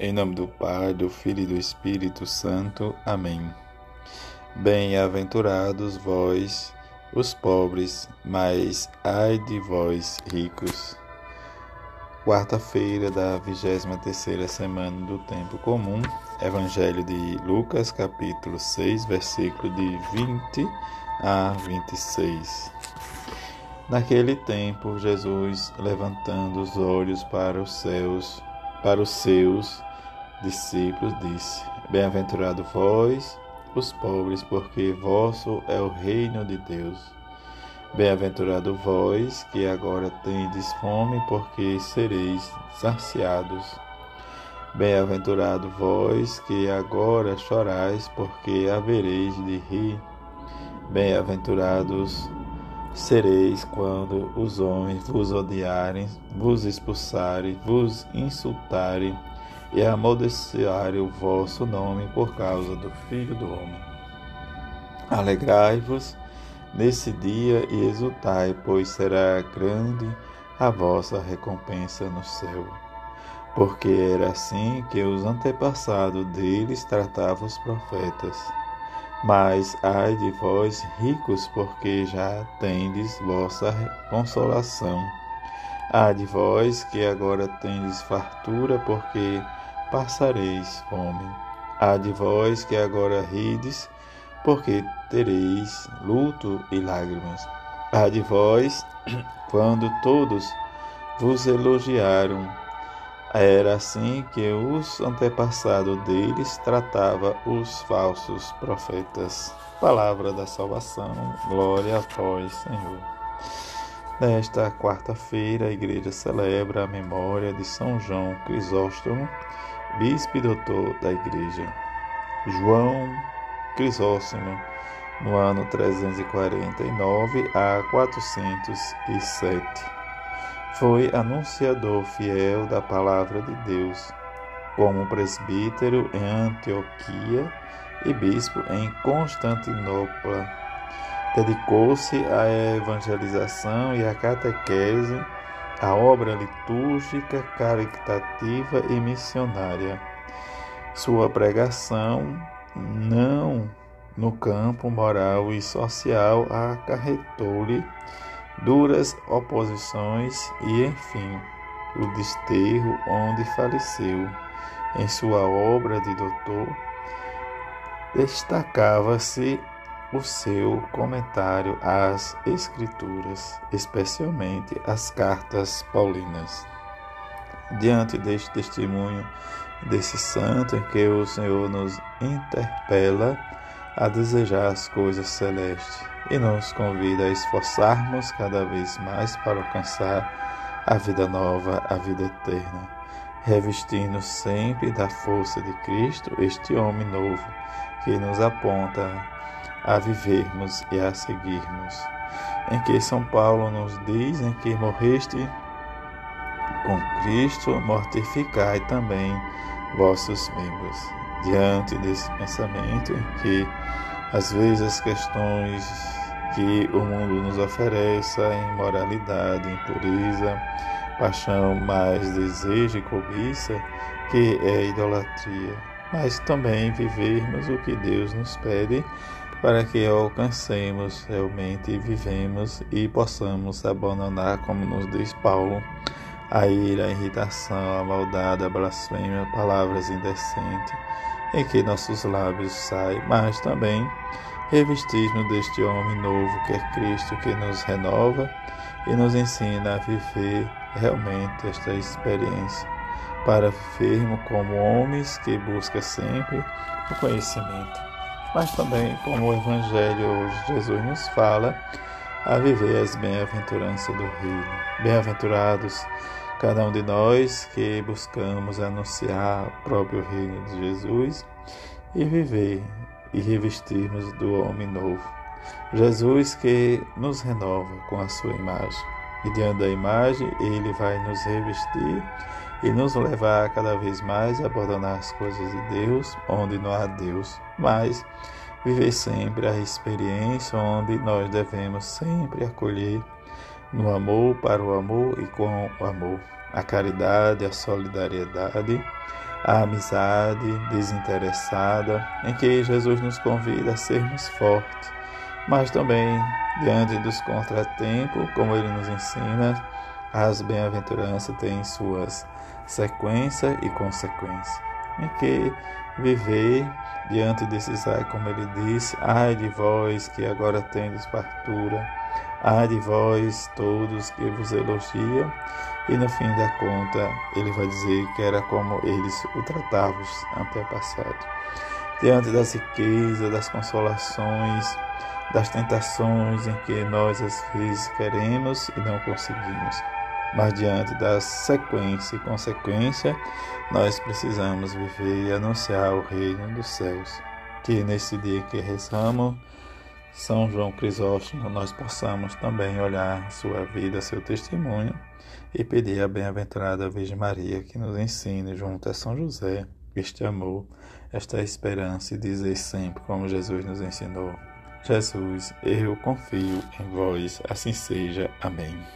Em nome do Pai, do Filho e do Espírito Santo. Amém. Bem-aventurados vós, os pobres, mas ai de vós, ricos. Quarta-feira da 23 semana do tempo comum. Evangelho de Lucas, capítulo 6, versículo de 20 a 26. Naquele tempo, Jesus, levantando os olhos para os céus, para os seus discípulos, disse: Bem-aventurado vós, os pobres, porque vosso é o reino de Deus. Bem-aventurado vós, que agora tendes fome, porque sereis saciados. Bem-aventurado vós, que agora chorais, porque havereis de rir. Bem-aventurados sereis quando os homens vos odiarem, vos expulsarem, vos insultarem e amaldiçoarem o vosso nome por causa do Filho do Homem. Alegrai-vos nesse dia e exultai, pois será grande a vossa recompensa no céu. Porque era assim que os antepassados deles tratavam os profetas. Mas ai de vós, ricos, porque já tendes vossa consolação. Ai de vós, que agora tendes fartura, porque passareis fome. Ai de vós, que agora rides, porque tereis luto e lágrimas. Ai de vós, quando todos vos elogiaram, era assim que os antepassados deles tratava os falsos profetas. Palavra da salvação, glória a vós, Senhor. Nesta quarta-feira, a igreja celebra a memória de São João Crisóstomo, bispo e doutor da igreja. João Crisóstomo, no ano 349 a 407 foi anunciador fiel da palavra de Deus, como presbítero em Antioquia e bispo em Constantinopla. Dedicou-se à evangelização e à catequese, à obra litúrgica, caritativa e missionária. Sua pregação, não no campo moral e social, acarretou-lhe duras oposições e, enfim, o desterro onde faleceu. Em sua obra de doutor, destacava-se o seu comentário às Escrituras, especialmente às cartas paulinas. Diante deste testemunho desse santo em que o Senhor nos interpela a desejar as coisas celestes, e nos convida a esforçarmos cada vez mais para alcançar a vida nova, a vida eterna, revestindo sempre da força de Cristo este homem novo que nos aponta a vivermos e a seguirmos. Em que São Paulo nos diz em que morreste com Cristo, mortificai também vossos membros. Diante desse pensamento em que às vezes as questões que o mundo nos oferece, imoralidade, impureza, paixão, mais desejo e cobiça, que é idolatria, mas também vivermos o que Deus nos pede para que alcancemos realmente vivemos e possamos abandonar, como nos diz Paulo, a ira, a irritação, a maldade, a blasfêmia, palavras indecentes em que nossos lábios saem, mas também revestir-nos deste homem novo que é Cristo, que nos renova e nos ensina a viver realmente esta experiência, para vivermos como homens que buscam sempre o conhecimento, mas também como o Evangelho hoje Jesus nos fala, a viver as bem-aventuranças do reino. Bem-aventurados cada um de nós que buscamos anunciar o próprio reino de Jesus e viver e revestirmos do homem novo. Jesus que nos renova com a sua imagem. E diante da imagem, ele vai nos revestir e nos levar cada vez mais a abandonar as coisas de Deus, onde não há Deus, mas viver sempre a experiência onde nós devemos sempre acolher no amor, para o amor e com o amor, a caridade, a solidariedade, a amizade desinteressada, em que Jesus nos convida a sermos fortes, mas também diante dos contratempos, como ele nos ensina, as bem-aventuranças têm suas sequência e consequência, em que viver diante desses ai, como ele disse, ai de vós que agora tendes fartura, ai de vós todos que vos elogiam, e no fim da conta ele vai dizer que era como eles o tratavam antepassados. Diante das riquezas, das consolações, das tentações em que nós às vezes queremos e não conseguimos mas diante da sequência e consequência, nós precisamos viver e anunciar o reino dos céus. Que nesse dia que rezamos, São João Crisóstomo, nós possamos também olhar sua vida, seu testemunho e pedir a bem-aventurada Virgem Maria que nos ensine, junto a São José, este amor, esta esperança e dizer sempre, como Jesus nos ensinou: Jesus, eu confio em vós, assim seja. Amém.